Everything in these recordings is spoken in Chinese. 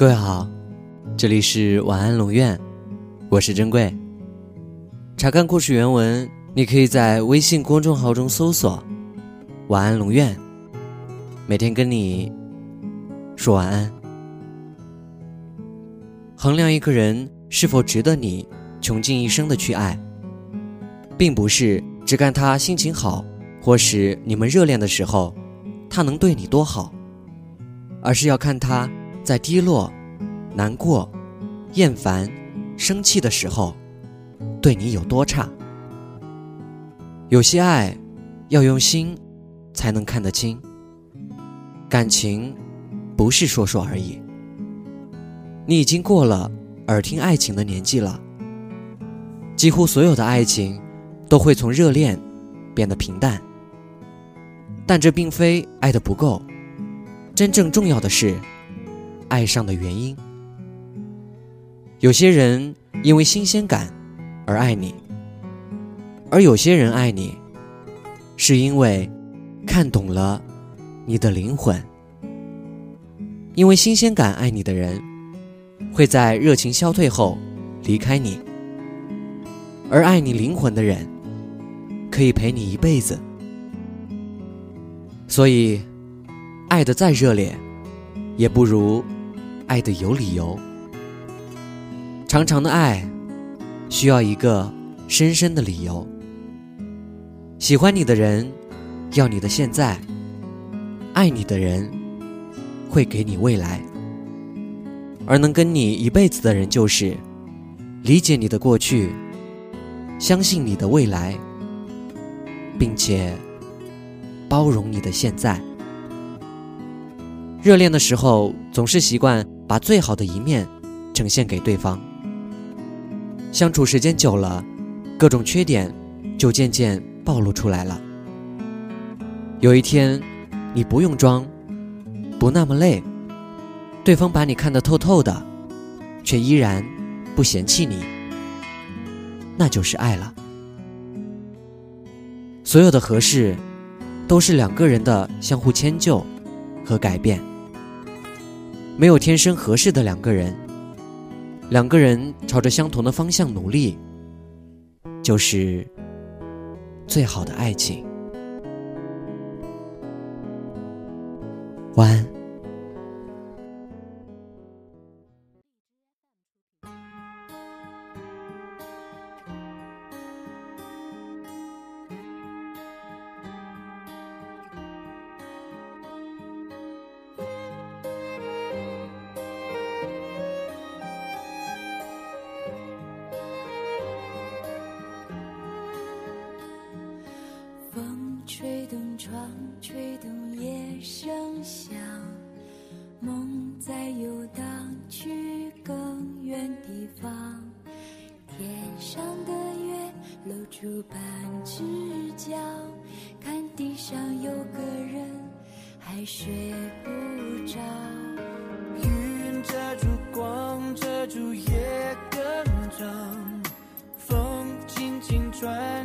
各位好，这里是晚安龙院，我是珍贵。查看故事原文，你可以在微信公众号中搜索“晚安龙院”，每天跟你说晚安。衡量一个人是否值得你穷尽一生的去爱，并不是只看他心情好，或是你们热恋的时候，他能对你多好，而是要看他。在低落、难过、厌烦、生气的时候，对你有多差？有些爱要用心才能看得清。感情不是说说而已。你已经过了耳听爱情的年纪了。几乎所有的爱情都会从热恋变得平淡，但这并非爱的不够。真正重要的是。爱上的原因，有些人因为新鲜感而爱你，而有些人爱你，是因为看懂了你的灵魂。因为新鲜感爱你的人，会在热情消退后离开你；而爱你灵魂的人，可以陪你一辈子。所以，爱的再热烈，也不如。爱的有理由，长长的爱需要一个深深的理由。喜欢你的人要你的现在，爱你的人会给你未来，而能跟你一辈子的人就是理解你的过去，相信你的未来，并且包容你的现在。热恋的时候总是习惯。把最好的一面呈现给对方，相处时间久了，各种缺点就渐渐暴露出来了。有一天，你不用装，不那么累，对方把你看得透透的，却依然不嫌弃你，那就是爱了。所有的合适，都是两个人的相互迁就和改变。没有天生合适的两个人，两个人朝着相同的方向努力，就是最好的爱情。晚安。吹动窗，吹动夜声响，梦在游荡去更远地方。天上的月露出半只脚，看地上有个人还睡不着。云遮住光，遮住夜更长，风轻轻穿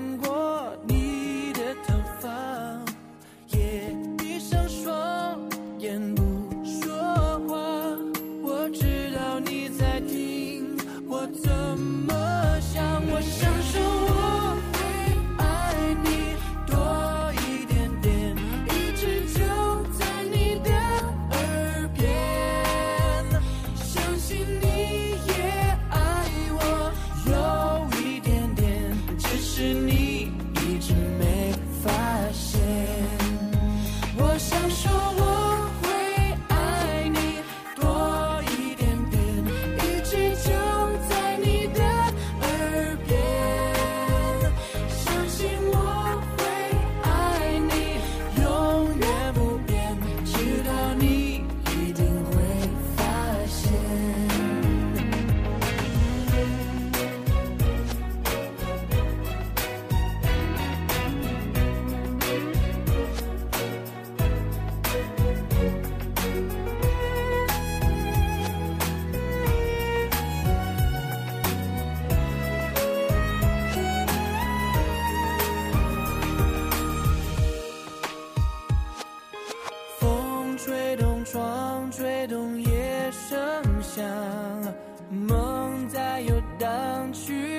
风，吹动夜声。响，梦在游荡去